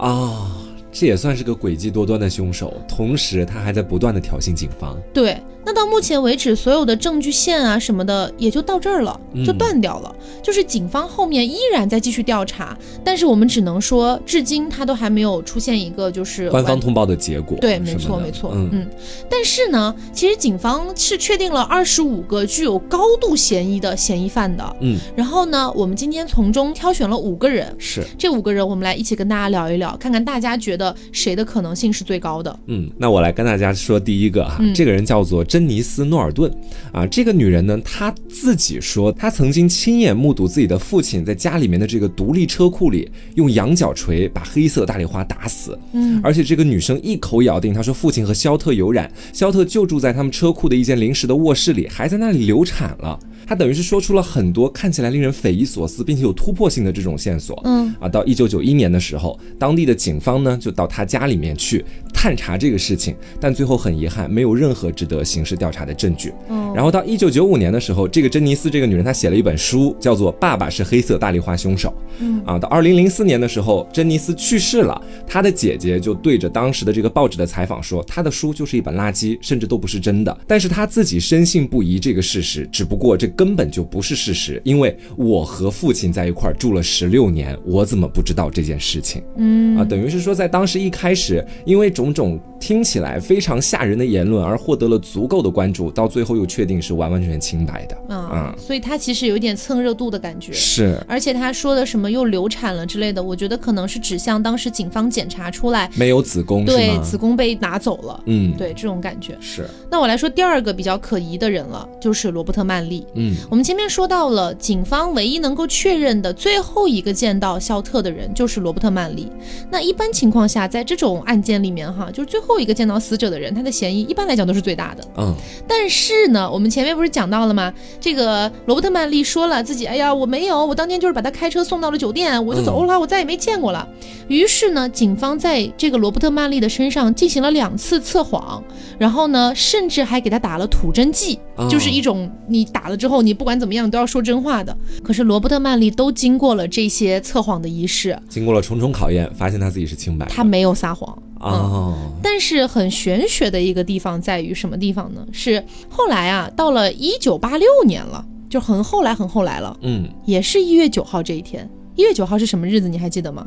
啊。这也算是个诡计多端的凶手，同时他还在不断的挑衅警方。对。那到目前为止，所有的证据线啊什么的也就到这儿了，就断掉了。就是警方后面依然在继续调查，但是我们只能说，至今他都还没有出现一个就是官方通报的结果。对，没错，没错。嗯嗯。但是呢，其实警方是确定了二十五个具有高度嫌疑的嫌疑犯的。嗯。然后呢，我们今天从中挑选了五个人，是这五个人，我们来一起跟大家聊一聊，看看大家觉得谁的可能性是最高的。嗯，那我来跟大家说第一个哈，这个人叫做。珍妮斯·诺尔顿。啊，这个女人呢，她自己说，她曾经亲眼目睹自己的父亲在家里面的这个独立车库里用羊角锤把黑色大丽花打死。嗯，而且这个女生一口咬定，她说父亲和肖特有染，肖特就住在他们车库的一间临时的卧室里，还在那里流产了。他等于是说出了很多看起来令人匪夷所思，并且有突破性的这种线索。嗯啊，到一九九一年的时候，当地的警方呢就到他家里面去探查这个事情，但最后很遗憾，没有任何值得刑事调查的证据。嗯，然后到一九九五年的时候，这个珍妮斯这个女人她写了一本书，叫做《爸爸是黑色大丽花凶手》。嗯啊，到二零零四年的时候，珍妮斯去世了，她的姐姐就对着当时的这个报纸的采访说，她的书就是一本垃圾，甚至都不是真的。但是她自己深信不疑这个事实，只不过这。根本就不是事实，因为我和父亲在一块儿住了十六年，我怎么不知道这件事情？嗯啊，等于是说，在当时一开始，因为种种听起来非常吓人的言论而获得了足够的关注，到最后又确定是完完全全清白的。嗯，所以他其实有点蹭热度的感觉。是，而且他说的什么又流产了之类的，我觉得可能是指向当时警方检查出来没有子宫，对，子宫被拿走了。嗯，对，这种感觉是。那我来说第二个比较可疑的人了，就是罗伯特曼利。嗯，我们前面说到了，警方唯一能够确认的最后一个见到肖特的人就是罗伯特曼利。那一般情况下，在这种案件里面，哈，就是最后一个见到死者的人，他的嫌疑一般来讲都是最大的。嗯，但是呢，我们前面不是讲到了吗？这个罗伯特曼利说了自己，哎呀，我没有，我当天就是把他开车送到了酒店，我就走了，我再也没见过了。于是呢，警方在这个罗伯特曼利的身上进行了两次测谎，然后呢，甚至还给他打了吐真剂。就是一种你打了之后，你不管怎么样都要说真话的。可是罗伯特曼利都经过了这些测谎的仪式，经过了重重考验，发现他自己是清白，他没有撒谎哦。但是很玄学的一个地方在于什么地方呢？是后来啊，到了一九八六年了，就很后来很后来了。嗯，也是一月九号这一天。一月九号是什么日子？你还记得吗？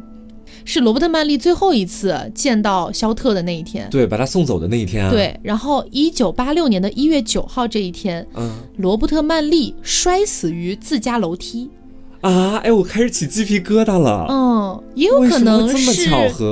是罗伯特曼利最后一次见到肖特的那一天，对，把他送走的那一天啊。对，然后一九八六年的一月九号这一天，嗯，罗伯特曼利摔死于自家楼梯。啊，哎，我开始起鸡皮疙瘩了。嗯，也有可能是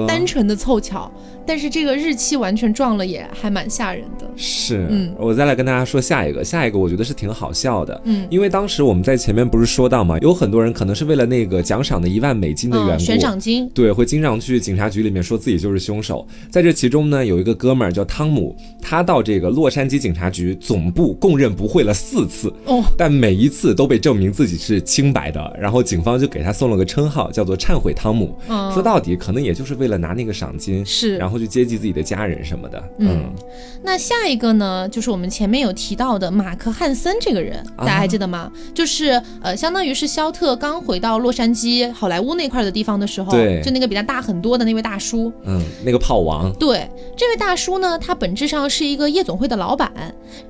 单纯的凑巧。但是这个日期完全撞了，也还蛮吓人的。是，嗯，我再来跟大家说下一个，下一个我觉得是挺好笑的，嗯，因为当时我们在前面不是说到嘛，有很多人可能是为了那个奖赏的一万美金的缘故，悬赏金，对，会经常去警察局里面说自己就是凶手。在这其中呢，有一个哥们儿叫汤姆，他到这个洛杉矶警察局总部供认不讳了四次，哦，但每一次都被证明自己是清白的，然后警方就给他送了个称号，叫做忏悔汤姆。说到底，可能也就是为了拿那个赏金，是，然后。去接济自己的家人什么的。嗯，那下一个呢，就是我们前面有提到的马克汉森这个人，大家还记得吗？就是呃，相当于是肖特刚回到洛杉矶好莱坞那块的地方的时候，对，就那个比他大很多的那位大叔，嗯，那个炮王。对，这位大叔呢，他本质上是一个夜总会的老板，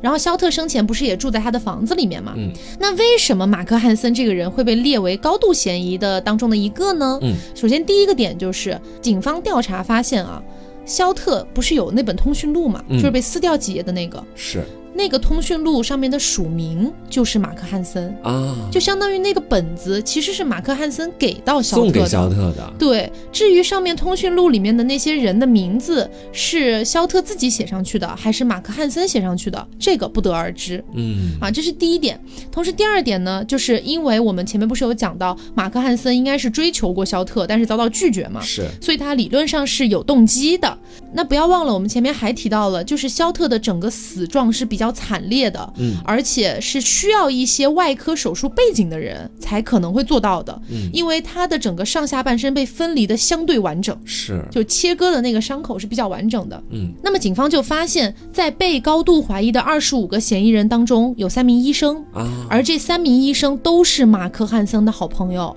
然后肖特生前不是也住在他的房子里面嘛？嗯，那为什么马克汉森这个人会被列为高度嫌疑的当中的一个呢？嗯，首先第一个点就是警方调查发现啊。肖特不是有那本通讯录嘛？就是被撕掉几页的那个。是。那个通讯录上面的署名就是马克汉森啊，就相当于那个本子其实是马克汉森给到肖特送给肖特的。对，至于上面通讯录里面的那些人的名字是肖特自己写上去的，还是马克汉森写上去的，这个不得而知。嗯，啊，这是第一点。同时第二点呢，就是因为我们前面不是有讲到马克汉森应该是追求过肖特，但是遭到拒绝嘛，是，所以他理论上是有动机的。那不要忘了，我们前面还提到了，就是肖特的整个死状是比较。比较惨烈的，嗯，而且是需要一些外科手术背景的人才可能会做到的，嗯，因为他的整个上下半身被分离的相对完整，是，就切割的那个伤口是比较完整的，嗯，那么警方就发现，在被高度怀疑的二十五个嫌疑人当中，有三名医生啊，而这三名医生都是马克汉森的好朋友，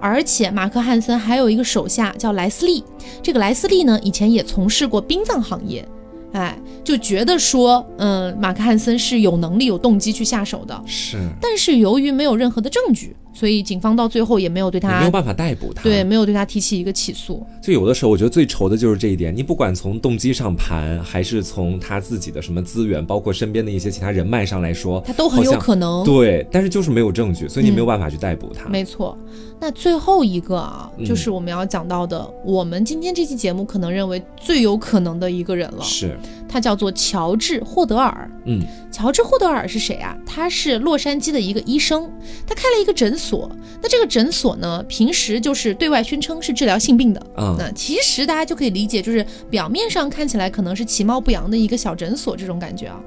而且马克汉森还有一个手下叫莱斯利，这个莱斯利呢，以前也从事过殡葬行业。哎，就觉得说，嗯，马克汉森是有能力、有动机去下手的，是。但是由于没有任何的证据。所以警方到最后也没有对他没有办法逮捕他，对，没有对他提起一个起诉。就有的时候，我觉得最愁的就是这一点。你不管从动机上盘，还是从他自己的什么资源，包括身边的一些其他人脉上来说，他都很有可能。对，但是就是没有证据，所以你没有办法去逮捕他。没错。那最后一个啊，就是我们要讲到的，我们今天这期节目可能认为最有可能的一个人了。是。他叫做乔治·霍德尔。嗯，乔治·霍德尔是谁啊？他是洛杉矶的一个医生，他开了一个诊所。那这个诊所呢，平时就是对外宣称是治疗性病的。嗯，那其实大家就可以理解，就是表面上看起来可能是其貌不扬的一个小诊所这种感觉啊，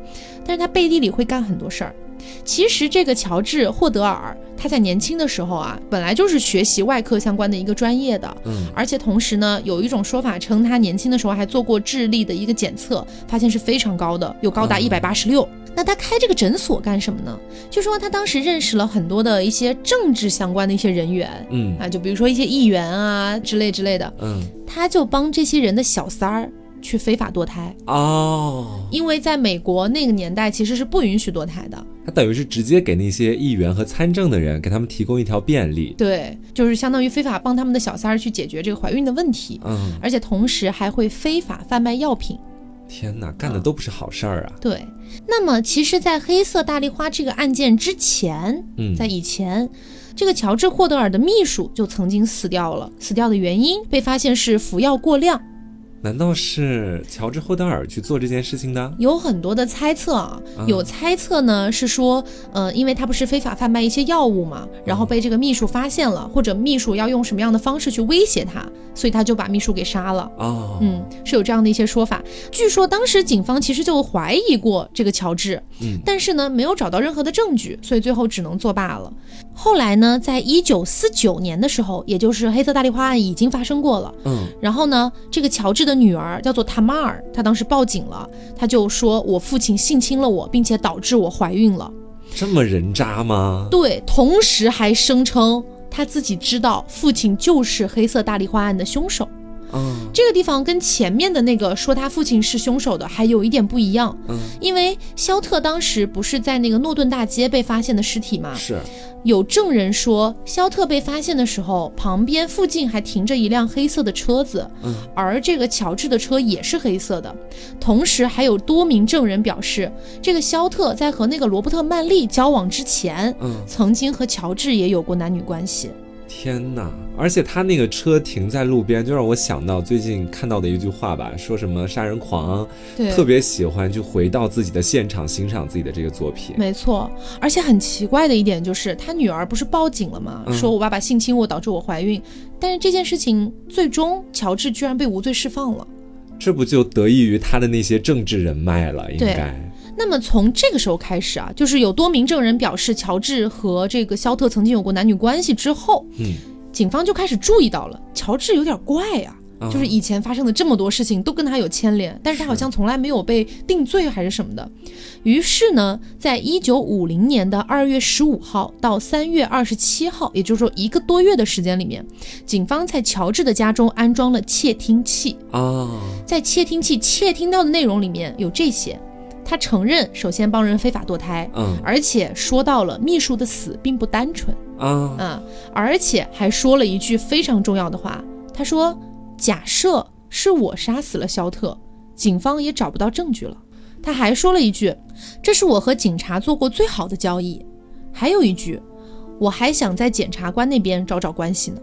但是他背地里会干很多事儿。其实这个乔治·霍德尔，他在年轻的时候啊，本来就是学习外科相关的一个专业的，嗯，而且同时呢，有一种说法称他年轻的时候还做过智力的一个检测，发现是非常高的，有高达一百八十六。那他开这个诊所干什么呢？据说他当时认识了很多的一些政治相关的一些人员，嗯啊，就比如说一些议员啊之类之类的，嗯，他就帮这些人的小三儿。去非法堕胎哦，因为在美国那个年代其实是不允许堕胎的。他等于是直接给那些议员和参政的人，给他们提供一条便利。对，就是相当于非法帮他们的小三儿去解决这个怀孕的问题。嗯，而且同时还会非法贩卖药品。天哪，干的都不是好事儿啊！对，那么其实，在黑色大丽花这个案件之前，嗯，在以前，这个乔治霍德尔的秘书就曾经死掉了。死掉的原因被发现是服药过量。难道是乔治·霍德尔去做这件事情的？有很多的猜测啊，有猜测呢是说，呃，因为他不是非法贩卖一些药物嘛，然后被这个秘书发现了，或者秘书要用什么样的方式去威胁他，所以他就把秘书给杀了。哦，嗯，是有这样的一些说法。据说当时警方其实就怀疑过这个乔治，嗯，但是呢没有找到任何的证据，所以最后只能作罢了。后来呢，在一九四九年的时候，也就是黑色大丽花案已经发生过了，嗯，然后呢，这个乔治的女儿叫做塔玛尔，她当时报警了，她就说我父亲性侵了我，并且导致我怀孕了。这么人渣吗？对，同时还声称他自己知道父亲就是黑色大丽花案的凶手。嗯，这个地方跟前面的那个说他父亲是凶手的还有一点不一样。嗯，因为肖特当时不是在那个诺顿大街被发现的尸体吗？是。有证人说，肖特被发现的时候，旁边附近还停着一辆黑色的车子，嗯，而这个乔治的车也是黑色的。同时，还有多名证人表示，这个肖特在和那个罗伯特曼利交往之前，嗯，曾经和乔治也有过男女关系。天哪！而且他那个车停在路边，就让我想到最近看到的一句话吧，说什么杀人狂特别喜欢就回到自己的现场欣赏自己的这个作品。没错，而且很奇怪的一点就是，他女儿不是报警了吗？说我爸爸性侵我，导致我怀孕。但是这件事情最终乔治居然被无罪释放了，这不就得益于他的那些政治人脉了？应该。那么从这个时候开始啊，就是有多名证人表示乔治和这个肖特曾经有过男女关系之后，嗯，警方就开始注意到了乔治有点怪呀，就是以前发生的这么多事情都跟他有牵连，但是他好像从来没有被定罪还是什么的。于是呢，在一九五零年的二月十五号到三月二十七号，也就是说一个多月的时间里面，警方在乔治的家中安装了窃听器啊，在窃听器窃听到的内容里面有这些。他承认，首先帮人非法堕胎，嗯，而且说到了秘书的死并不单纯，啊，嗯，而且还说了一句非常重要的话，他说：“假设是我杀死了肖特，警方也找不到证据了。”他还说了一句：“这是我和警察做过最好的交易。”还有一句：“我还想在检察官那边找找关系呢。”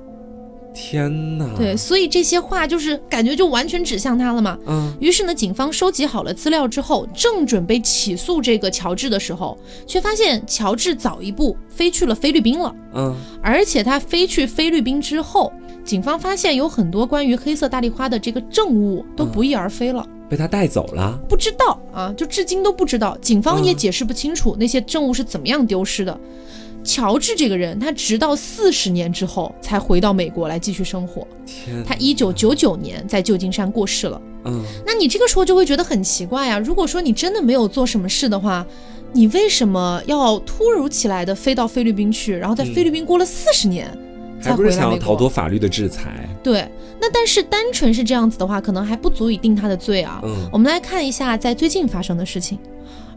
天哪！对，所以这些话就是感觉就完全指向他了嘛。嗯。于是呢，警方收集好了资料之后，正准备起诉这个乔治的时候，却发现乔治早一步飞去了菲律宾了。嗯。而且他飞去菲律宾之后，警方发现有很多关于黑色大丽花的这个证物都不翼而飞了，被他带走了。不知道啊，就至今都不知道，警方也解释不清楚那些证物是怎么样丢失的。乔治这个人，他直到四十年之后才回到美国来继续生活。天，他一九九九年在旧金山过世了。嗯，那你这个时候就会觉得很奇怪啊。如果说你真的没有做什么事的话，你为什么要突如其来的飞到菲律宾去，然后在菲律宾过了四十年才回来还不是想要逃脱法律的制裁？对，那但是单纯是这样子的话，可能还不足以定他的罪啊。嗯，我们来看一下在最近发生的事情。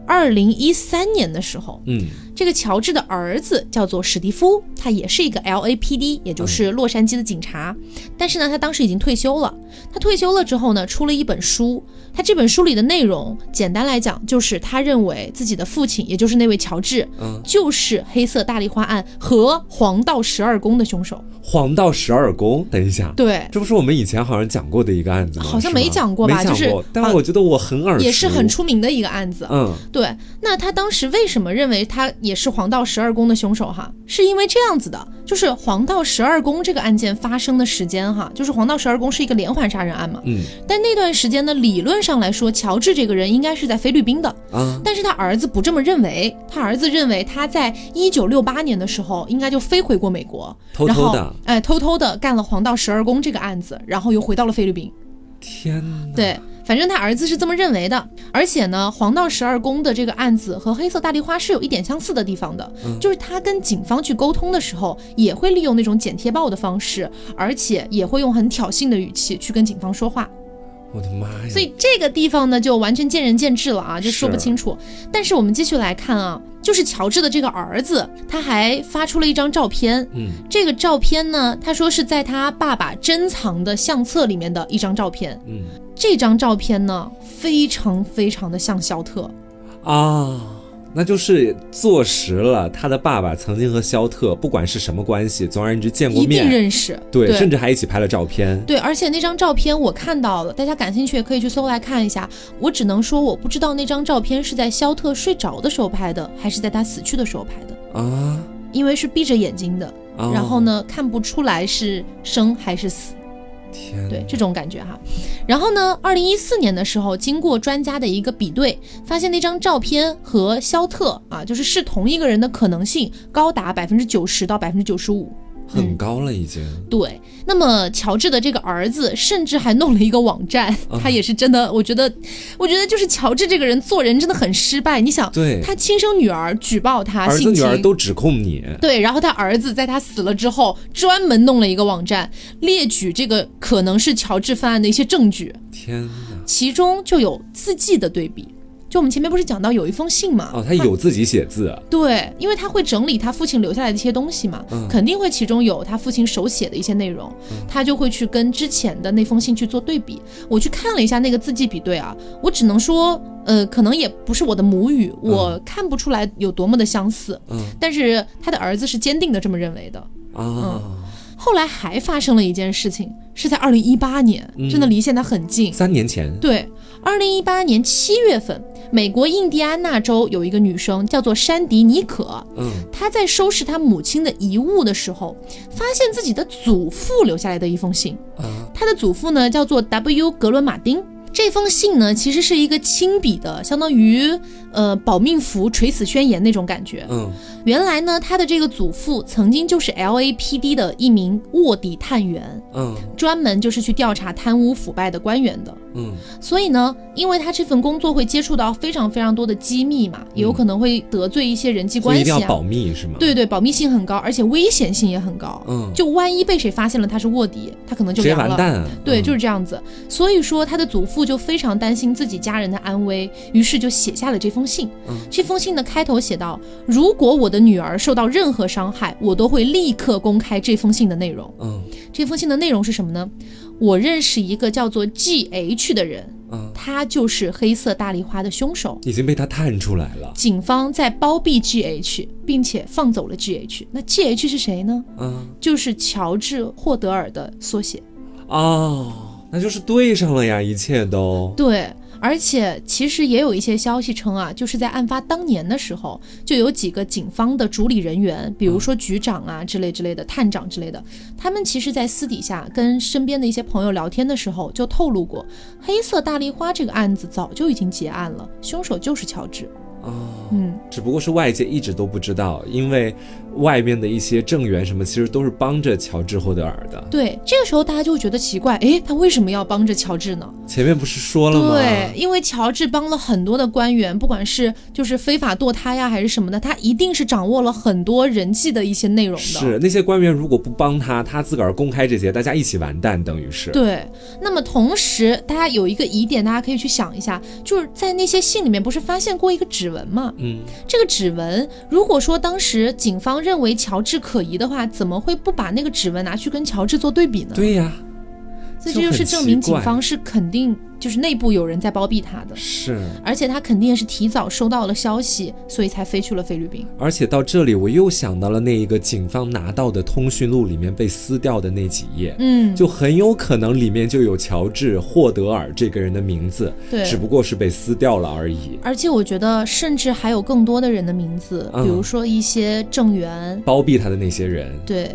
二零一三年的时候，嗯。这个乔治的儿子叫做史蒂夫，他也是一个 LAPD，也就是洛杉矶的警察。但是呢，他当时已经退休了。他退休了之后呢，出了一本书。他这本书里的内容，简单来讲，就是他认为自己的父亲，也就是那位乔治，嗯，就是黑色大丽花案和黄道十二宫的凶手。黄道十二宫，等一下，对，这不是我们以前好像讲过的一个案子吗？好像没讲过吧？就是，但是我觉得我很耳熟，也是很出名的一个案子。嗯，对。那他当时为什么认为他？也是黄道十二宫的凶手哈，是因为这样子的，就是黄道十二宫这个案件发生的时间哈，就是黄道十二宫是一个连环杀人案嘛，嗯，但那段时间呢，理论上来说，乔治这个人应该是在菲律宾的，啊，但是他儿子不这么认为，他儿子认为他在一九六八年的时候应该就飞回过美国，偷偷的，哎，偷偷的干了黄道十二宫这个案子，然后又回到了菲律宾，天哪，对。反正他儿子是这么认为的，而且呢，黄道十二宫的这个案子和黑色大丽花是有一点相似的地方的，就是他跟警方去沟通的时候，也会利用那种剪贴报的方式，而且也会用很挑衅的语气去跟警方说话。我的妈呀！所以这个地方呢，就完全见仁见智了啊，就说不清楚。但是我们继续来看啊，就是乔治的这个儿子，他还发出了一张照片，嗯，这个照片呢，他说是在他爸爸珍藏的相册里面的一张照片，嗯。这张照片呢，非常非常的像肖特。啊，那就是坐实了他的爸爸曾经和肖特不管是什么关系，总而言之见过面，一定认识，对，甚至还一起拍了照片，对，而且那张照片我看到了，大家感兴趣也可以去搜来看一下。我只能说，我不知道那张照片是在肖特睡着的时候拍的，还是在他死去的时候拍的。啊，因为是闭着眼睛的，然后呢，看不出来是生还是死。对这种感觉哈，然后呢，二零一四年的时候，经过专家的一个比对，发现那张照片和肖特啊，就是是同一个人的可能性高达百分之九十到百分之九十五。很高了，已经对。那么乔治的这个儿子甚至还弄了一个网站，他也是真的。我觉得，我觉得就是乔治这个人做人真的很失败。你想，对他亲生女儿举报他，儿子女儿都指控你。对，然后他儿子在他死了之后，专门弄了一个网站，列举这个可能是乔治犯案的一些证据。天哪！其中就有字迹的对比。就我们前面不是讲到有一封信嘛？哦，他有自己写字。对，因为他会整理他父亲留下来的一些东西嘛，肯定会其中有他父亲手写的一些内容，他就会去跟之前的那封信去做对比。我去看了一下那个字迹比对啊，我只能说，呃，可能也不是我的母语，我看不出来有多么的相似。嗯，但是他的儿子是坚定的这么认为的啊。后来还发生了一件事情，是在二零一八年，真的离现在很近，三年前。对，二零一八年七月份。美国印第安纳州有一个女生叫做山迪尼可，嗯，她在收拾她母亲的遗物的时候，发现自己的祖父留下来的一封信。她的祖父呢叫做 W 格伦马丁。这封信呢，其实是一个亲笔的，相当于呃保命符、垂死宣言那种感觉。嗯，原来呢，他的这个祖父曾经就是 LAPD 的一名卧底探员，嗯，专门就是去调查贪污腐败的官员的。嗯，所以呢，因为他这份工作会接触到非常非常多的机密嘛，也有可能会得罪一些人际关系，一定要保密是吗？对对，保密性很高，而且危险性也很高。嗯，就万一被谁发现了他是卧底，他可能就完蛋。对，就是这样子。所以说他的祖父就非常担心自己家人的安危，于是就写下了这封信。嗯，这封信的开头写道：“如果我的女儿受到任何伤害，我都会立刻公开这封信的内容。”嗯，这封信的内容是什么呢？我认识一个叫做 G H 的人，嗯，他就是黑色大丽花的凶手，已经被他探出来了。警方在包庇 G H，并且放走了 G H。那 G H 是谁呢？嗯，就是乔治霍德尔的缩写。哦，那就是对上了呀，一切都对。而且其实也有一些消息称啊，就是在案发当年的时候，就有几个警方的主理人员，比如说局长啊之类之类的、探长之类的，他们其实在私底下跟身边的一些朋友聊天的时候，就透露过，黑色大丽花这个案子早就已经结案了，凶手就是乔治。哦，嗯，只不过是外界一直都不知道，因为外面的一些政员什么，其实都是帮着乔治霍德尔的。对，这个时候大家就会觉得奇怪，哎，他为什么要帮着乔治呢？前面不是说了吗？对，因为乔治帮了很多的官员，不管是就是非法堕胎呀，还是什么的，他一定是掌握了很多人际的一些内容的。是那些官员如果不帮他，他自个儿公开这些，大家一起完蛋，等于是。对。那么同时，大家有一个疑点，大家可以去想一下，就是在那些信里面不是发现过一个指纹吗？嗯。这个指纹，如果说当时警方认为乔治可疑的话，怎么会不把那个指纹拿去跟乔治做对比呢？对呀。以这就是证明警方是肯定就是内部有人在包庇他的，是，而且他肯定是提早收到了消息，所以才飞去了菲律宾。而且到这里，我又想到了那一个警方拿到的通讯录里面被撕掉的那几页，嗯，就很有可能里面就有乔治霍德尔这个人的名字，对，只不过是被撕掉了而已。而且我觉得，甚至还有更多的人的名字，比如说一些证员，包庇他的那些人，对。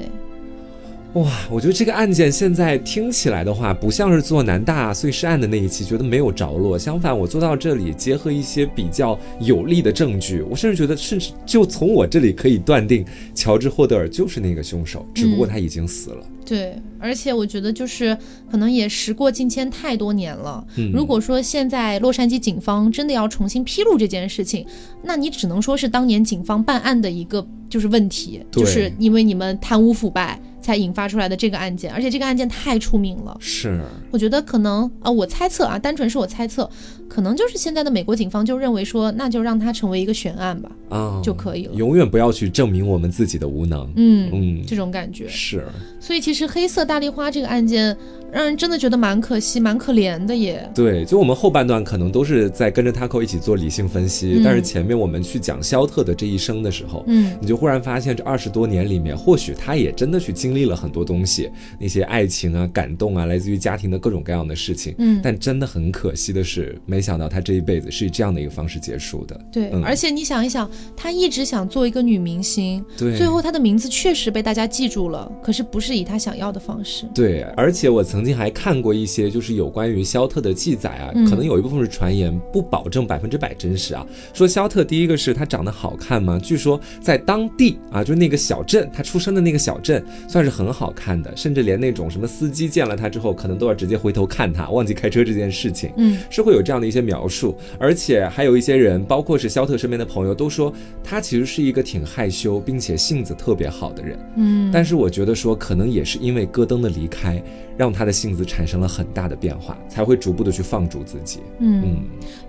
哇，我觉得这个案件现在听起来的话，不像是做南大碎尸案的那一期，觉得没有着落。相反，我做到这里，结合一些比较有力的证据，我甚至觉得，甚至就从我这里可以断定，乔治霍德尔就是那个凶手，只不过他已经死了。对，而且我觉得就是可能也时过境迁太多年了。如果说现在洛杉矶警方真的要重新披露这件事情，那你只能说是当年警方办案的一个就是问题，就是因为你们贪污腐败。才引发出来的这个案件，而且这个案件太出名了。是，我觉得可能啊，我猜测啊，单纯是我猜测，可能就是现在的美国警方就认为说，那就让它成为一个悬案吧，啊，就可以了。永远不要去证明我们自己的无能。嗯嗯，这种感觉是。所以其实黑色大丽花这个案件。让人真的觉得蛮可惜、蛮可怜的耶。对，就我们后半段可能都是在跟着 Taco 一起做理性分析，但是前面我们去讲肖特的这一生的时候，嗯，你就忽然发现这二十多年里面，或许他也真的去经历了很多东西，那些爱情啊、感动啊，来自于家庭的各种各样的事情。嗯，但真的很可惜的是，没想到他这一辈子是以这样的一个方式结束的。对，而且你想一想，他一直想做一个女明星，对，最后他的名字确实被大家记住了，可是不是以他想要的方式。对，而且我曾经还看过一。一些就是有关于肖特的记载啊，可能有一部分是传言，不保证百分之百真实啊。说肖特第一个是他长得好看吗？据说在当地啊，就是那个小镇，他出生的那个小镇算是很好看的，甚至连那种什么司机见了他之后，可能都要直接回头看他，忘记开车这件事情，嗯，是会有这样的一些描述。而且还有一些人，包括是肖特身边的朋友，都说他其实是一个挺害羞并且性子特别好的人，嗯。但是我觉得说，可能也是因为戈登的离开，让他的性子产生了。很大的变化才会逐步的去放逐自己。嗯，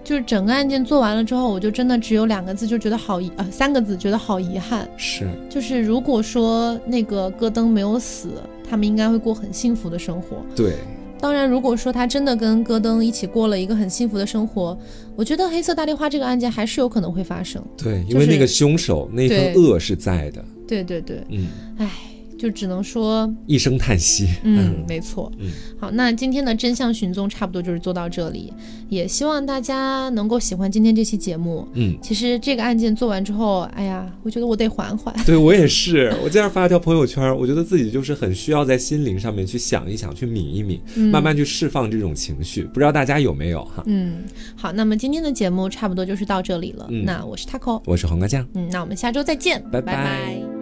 就是整个案件做完了之后，我就真的只有两个字，就觉得好遗呃三个字，觉得好遗憾。是，就是如果说那个戈登没有死，他们应该会过很幸福的生活。对，当然如果说他真的跟戈登一起过了一个很幸福的生活，我觉得黑色大丽花这个案件还是有可能会发生。对，因为那个凶手那份恶是在的。对对对，嗯，唉。就只能说一声叹息。嗯，没错。嗯，好，那今天的真相寻踪差不多就是做到这里，也希望大家能够喜欢今天这期节目。嗯，其实这个案件做完之后，哎呀，我觉得我得缓缓。对我也是，我今天发了条朋友圈，我觉得自己就是很需要在心灵上面去想一想，去抿一抿，慢慢去释放这种情绪。不知道大家有没有哈？嗯，好，那么今天的节目差不多就是到这里了。那我是 Taco，我是黄瓜酱。嗯，那我们下周再见，拜拜。